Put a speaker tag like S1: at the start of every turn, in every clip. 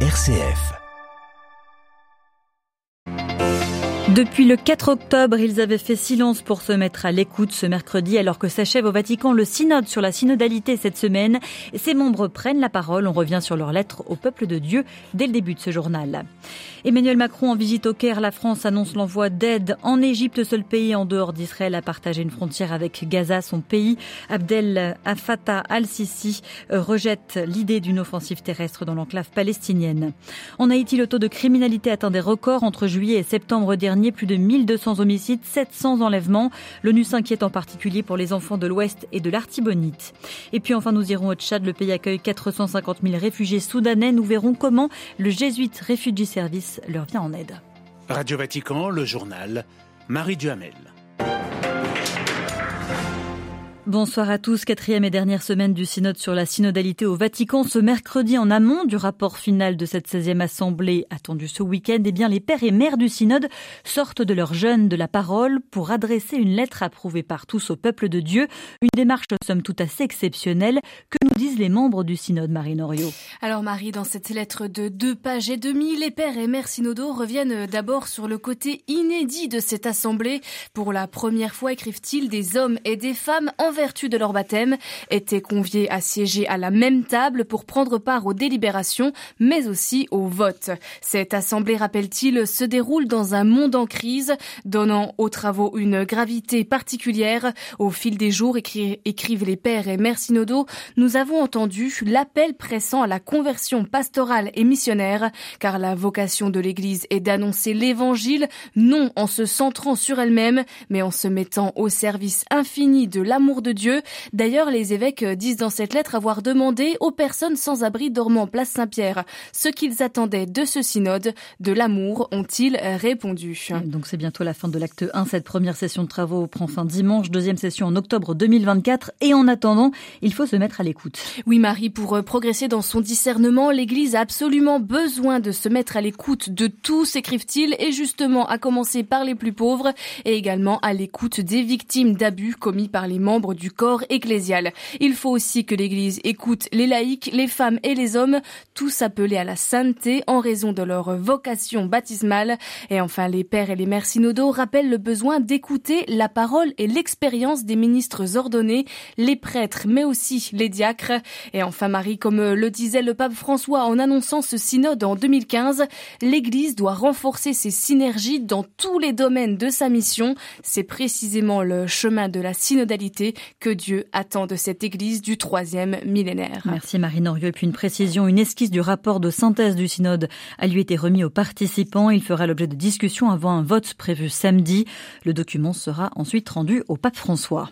S1: RCF.
S2: Depuis le 4 octobre, ils avaient fait silence pour se mettre à l'écoute ce mercredi alors que s'achève au Vatican le synode sur la synodalité cette semaine. Ses membres prennent la parole. On revient sur leur lettre au peuple de Dieu dès le début de ce journal. Emmanuel Macron en visite au Caire. La France annonce l'envoi d'aide en Égypte, seul pays en dehors d'Israël à partager une frontière avec Gaza, son pays. Abdel Fattah al-Sisi rejette l'idée d'une offensive terrestre dans l'enclave palestinienne. En Haïti, le taux de criminalité atteint des records entre juillet et septembre dernier plus de 1200 homicides, 700 enlèvements. L'ONU s'inquiète en particulier pour les enfants de l'Ouest et de l'Artibonite. Et puis enfin, nous irons au Tchad. Le pays accueille 450 000 réfugiés soudanais. Nous verrons comment le Jésuite Refugee Service leur vient en aide.
S3: Radio Vatican, le journal, Marie Duhamel.
S2: Bonsoir à tous. Quatrième et dernière semaine du synode sur la synodalité au Vatican. Ce mercredi, en amont du rapport final de cette 16e assemblée attendu ce week-end, eh bien, les pères et mères du synode sortent de leur jeûne de la parole pour adresser une lettre approuvée par tous au peuple de Dieu. Une démarche, somme toute assez exceptionnelle. Disent les membres du synode, Marie Norio?
S4: Alors, Marie, dans cette lettre de deux pages et demie, les pères et mères synodaux reviennent d'abord sur le côté inédit de cette assemblée. Pour la première fois, écrivent-ils, des hommes et des femmes en vertu de leur baptême, étaient conviés à siéger à la même table pour prendre part aux délibérations, mais aussi au vote. Cette assemblée, rappelle-t-il, se déroule dans un monde en crise, donnant aux travaux une gravité particulière. Au fil des jours, écrivent les pères et mères synodaux, nous avons entendu l'appel pressant à la conversion pastorale et missionnaire, car la vocation de l'Église est d'annoncer l'Évangile, non en se centrant sur elle-même, mais en se mettant au service infini de l'amour de Dieu. D'ailleurs, les évêques disent dans cette lettre avoir demandé aux personnes sans abri dormant place Saint-Pierre ce qu'ils attendaient de ce synode, de l'amour, ont-ils répondu.
S2: Donc c'est bientôt la fin de l'acte 1. Cette première session de travaux prend fin dimanche, deuxième session en octobre 2024. Et en attendant, il faut se mettre à l'écoute.
S4: Oui, Marie, pour progresser dans son discernement, l'Église a absolument besoin de se mettre à l'écoute de tous, écrivent-ils, et justement à commencer par les plus pauvres et également à l'écoute des victimes d'abus commis par les membres du corps ecclésial. Il faut aussi que l'Église écoute les laïcs, les femmes et les hommes, tous appelés à la sainteté en raison de leur vocation baptismale. Et enfin, les pères et les mères synodaux rappellent le besoin d'écouter la parole et l'expérience des ministres ordonnés, les prêtres, mais aussi les diacres. Et enfin, Marie, comme le disait le pape François en annonçant ce synode en 2015, l'Église doit renforcer ses synergies dans tous les domaines de sa mission. C'est précisément le chemin de la synodalité que Dieu attend de cette Église du troisième millénaire.
S2: Merci Marie Norieux. Et puis une précision, une esquisse du rapport de synthèse du synode a lui été remis aux participants. Il fera l'objet de discussions avant un vote prévu samedi. Le document sera ensuite rendu au pape François.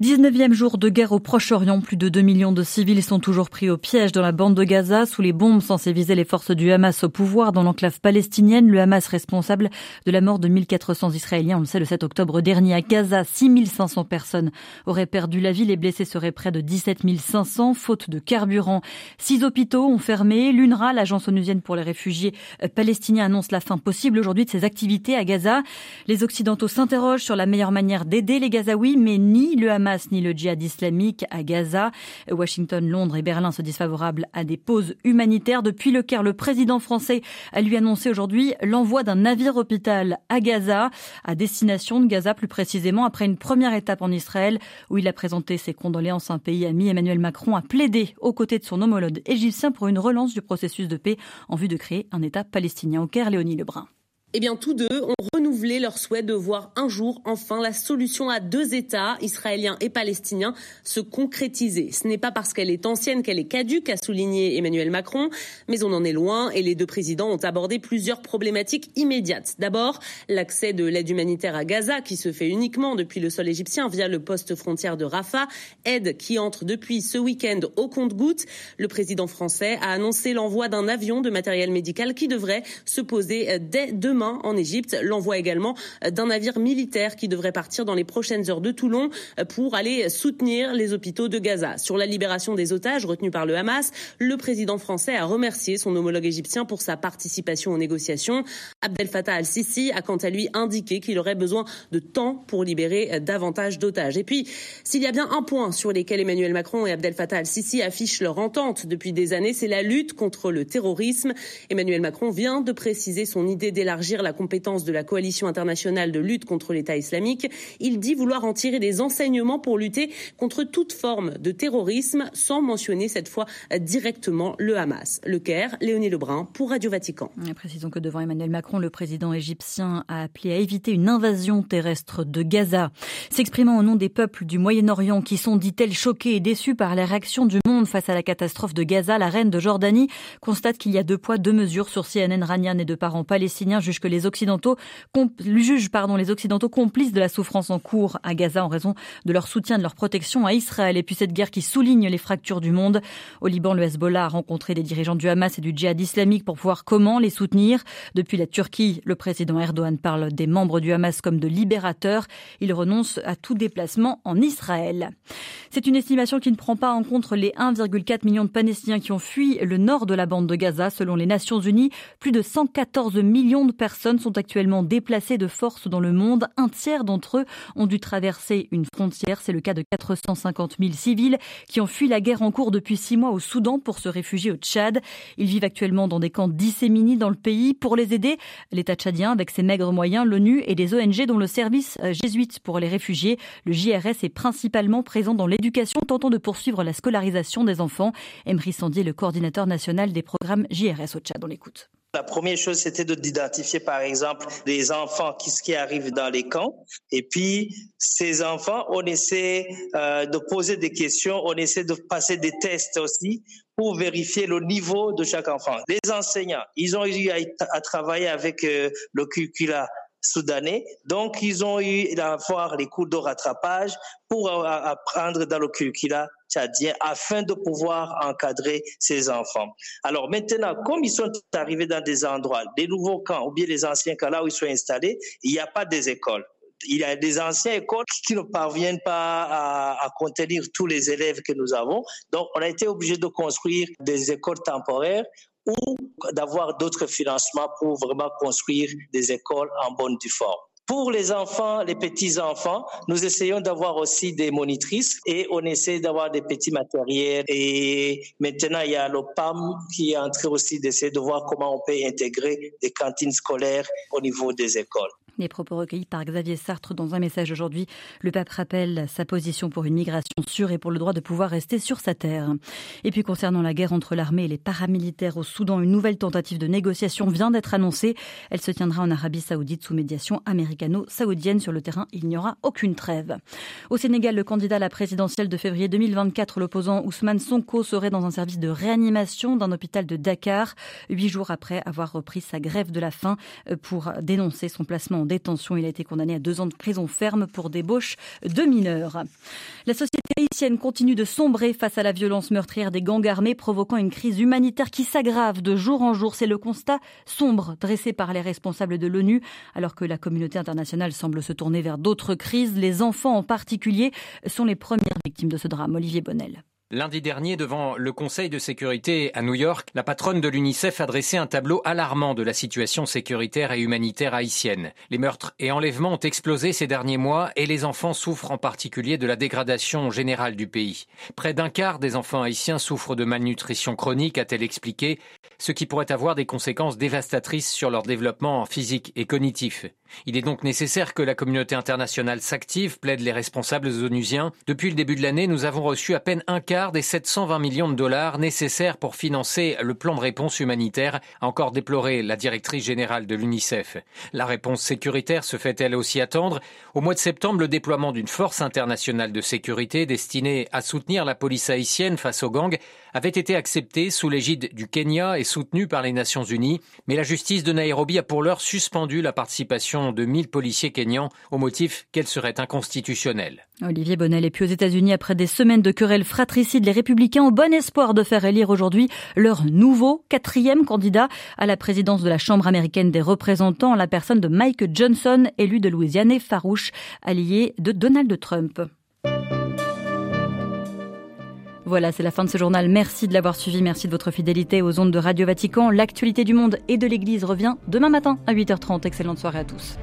S2: 19e jour de guerre au Proche-Orient, plus de 2 millions de civils sont toujours pris au piège dans la bande de Gaza sous les bombes censées viser les forces du Hamas au pouvoir dans l'enclave palestinienne. Le Hamas responsable de la mort de 1400 Israéliens, on le sait, le 7 octobre dernier à Gaza. 6500 personnes auraient perdu la vie, les blessés seraient près de 17 500, faute de carburant. Six hôpitaux ont fermé. L'UNRWA, l'agence onusienne pour les réfugiés palestiniens, annonce la fin possible aujourd'hui de ses activités à Gaza. Les Occidentaux s'interrogent sur la meilleure manière d'aider les Gazaouis, mais ni le Hamas ni le djihad islamique à Gaza. Washington, Londres et Berlin se disent favorables à des pauses humanitaires. Depuis le Caire, le président français a lui annoncé aujourd'hui l'envoi d'un navire hôpital à Gaza, à destination de Gaza plus précisément, après une première étape en Israël où il a présenté ses condoléances à un pays ami. Emmanuel Macron a plaidé aux côtés de son homologue égyptien pour une relance du processus de paix en vue de créer un État palestinien au Caire. Léonie Lebrun.
S5: Eh bien, tous deux ont renouvelé leur souhait de voir un jour enfin la solution à deux États, israéliens et palestiniens, se concrétiser. Ce n'est pas parce qu'elle est ancienne qu'elle est caduque, a souligné Emmanuel Macron, mais on en est loin et les deux présidents ont abordé plusieurs problématiques immédiates. D'abord, l'accès de l'aide humanitaire à Gaza, qui se fait uniquement depuis le sol égyptien via le poste frontière de Rafah, aide qui entre depuis ce week-end au compte-gouttes. Le président français a annoncé l'envoi d'un avion de matériel médical qui devrait se poser dès demain en Égypte. L'envoi également d'un navire militaire qui devrait partir dans les prochaines heures de Toulon pour aller soutenir les hôpitaux de Gaza. Sur la libération des otages retenus par le Hamas, le président français a remercié son homologue égyptien pour sa participation aux négociations. Abdel Fattah al-Sisi a quant à lui indiqué qu'il aurait besoin de temps pour libérer davantage d'otages. Et puis, s'il y a bien un point sur lequel Emmanuel Macron et Abdel Fattah al-Sisi affichent leur entente depuis des années, c'est la lutte contre le terrorisme. Emmanuel Macron vient de préciser son idée d'élargir la compétence de la coalition internationale de lutte contre l'État islamique. Il dit vouloir en tirer des enseignements pour lutter contre toute forme de terrorisme, sans mentionner cette fois directement le Hamas. Le Caire, Léonie Lebrun pour Radio Vatican.
S2: Précisons que devant Emmanuel Macron, le président égyptien a appelé à éviter une invasion terrestre de Gaza. S'exprimant au nom des peuples du Moyen-Orient qui sont, dit-elle, choqués et déçus par les réactions du monde face à la catastrophe de Gaza, la reine de Jordanie constate qu'il y a deux poids, deux mesures sur CNN. Ranian et de parents palestiniens que les Occidentaux, jugent, pardon, les Occidentaux complices de la souffrance en cours à Gaza en raison de leur soutien, de leur protection à Israël. Et puis cette guerre qui souligne les fractures du monde. Au Liban, le Hezbollah a rencontré des dirigeants du Hamas et du djihad islamique pour voir comment les soutenir. Depuis la Turquie, le président Erdogan parle des membres du Hamas comme de libérateurs. Il renonce à tout déplacement en Israël. C'est une estimation qui ne prend pas en compte les 1,4 million de Palestiniens qui ont fui le nord de la bande de Gaza. Selon les Nations Unies, plus de 114 millions de personnes sont actuellement déplacées de force dans le monde. Un tiers d'entre eux ont dû traverser une frontière. C'est le cas de 450 000 civils qui ont fui la guerre en cours depuis six mois au Soudan pour se réfugier au Tchad. Ils vivent actuellement dans des camps disséminés dans le pays. Pour les aider, l'État tchadien, avec ses maigres moyens, l'ONU et des ONG dont le service euh, jésuite pour les réfugiés, le JRS est principalement présent dans l'éducation, tentant de poursuivre la scolarisation des enfants. Emery Sandier, le coordinateur national des programmes JRS au Tchad. On l'écoute.
S1: La première chose, c'était d'identifier, par exemple, des enfants qui, qui arrivent dans les camps. Et puis, ces enfants, on essaie euh, de poser des questions, on essaie de passer des tests aussi pour vérifier le niveau de chaque enfant. Les enseignants, ils ont eu à, travailler avec euh, le curricula soudanais. Donc, ils ont eu à avoir les cours de rattrapage pour apprendre dans le curricula afin de pouvoir encadrer ces enfants. Alors maintenant, comme ils sont arrivés dans des endroits, des nouveaux camps ou bien les anciens camps là où ils sont installés, il n'y a pas des écoles il y a des anciennes écoles qui ne parviennent pas à, contenir tous les élèves que nous avons. Donc, on a été obligé de construire des écoles temporaires ou d'avoir d'autres financements pour vraiment construire des écoles en bonne forme. Pour les enfants, les petits-enfants, nous essayons d'avoir aussi des monitrices et on essaie d'avoir des petits matériels. Et maintenant, il y a le PAM qui est en train aussi d'essayer de voir comment on peut intégrer des cantines scolaires au niveau des écoles.
S2: Les propos recueillis par Xavier Sartre dans un message aujourd'hui. Le pape rappelle sa position pour une migration sûre et pour le droit de pouvoir rester sur sa terre. Et puis concernant la guerre entre l'armée et les paramilitaires au Soudan, une nouvelle tentative de négociation vient d'être annoncée. Elle se tiendra en Arabie saoudite sous médiation américano-saoudienne. Sur le terrain, il n'y aura aucune trêve. Au Sénégal, le candidat à la présidentielle de février 2024, l'opposant Ousmane Sonko, serait dans un service de réanimation d'un hôpital de Dakar, huit jours après avoir repris sa grève de la faim pour dénoncer son placement en détention. Il a été condamné à deux ans de prison ferme pour débauche de mineurs. La société haïtienne continue de sombrer face à la violence meurtrière des gangs armés, provoquant une crise humanitaire qui s'aggrave de jour en jour. C'est le constat sombre dressé par les responsables de l'ONU, alors que la communauté internationale semble se tourner vers d'autres crises. Les enfants en particulier sont les premières victimes de ce drame. Olivier Bonnel.
S6: Lundi dernier, devant le Conseil de sécurité à New York, la patronne de l'UNICEF a dressé un tableau alarmant de la situation sécuritaire et humanitaire haïtienne. Les meurtres et enlèvements ont explosé ces derniers mois et les enfants souffrent en particulier de la dégradation générale du pays. Près d'un quart des enfants haïtiens souffrent de malnutrition chronique, a-t-elle expliqué, ce qui pourrait avoir des conséquences dévastatrices sur leur développement physique et cognitif. Il est donc nécessaire que la communauté internationale s'active, plaident les responsables onusiens. Depuis le début de l'année, nous avons reçu à peine un quart des 720 millions de dollars nécessaires pour financer le plan de réponse humanitaire, a encore déploré la directrice générale de l'UNICEF. La réponse sécuritaire se fait elle aussi attendre. Au mois de septembre, le déploiement d'une force internationale de sécurité destinée à soutenir la police haïtienne face aux gangs avait été accepté sous l'égide du Kenya et soutenu par les Nations Unies, mais la justice de Nairobi a pour l'heure suspendu la participation de 1000 policiers kenyans au motif qu'elle serait inconstitutionnelle.
S2: Olivier Bonnel et puis aux États-Unis après des semaines de querelles fratricides les républicains ont bon espoir de faire élire aujourd'hui leur nouveau quatrième candidat à la présidence de la Chambre américaine des représentants, la personne de Mike Johnson, élu de Louisiane et farouche allié de Donald Trump. Voilà, c'est la fin de ce journal. Merci de l'avoir suivi. Merci de votre fidélité aux ondes de Radio Vatican. L'actualité du monde et de l'Église revient demain matin à 8h30. Excellente soirée à tous.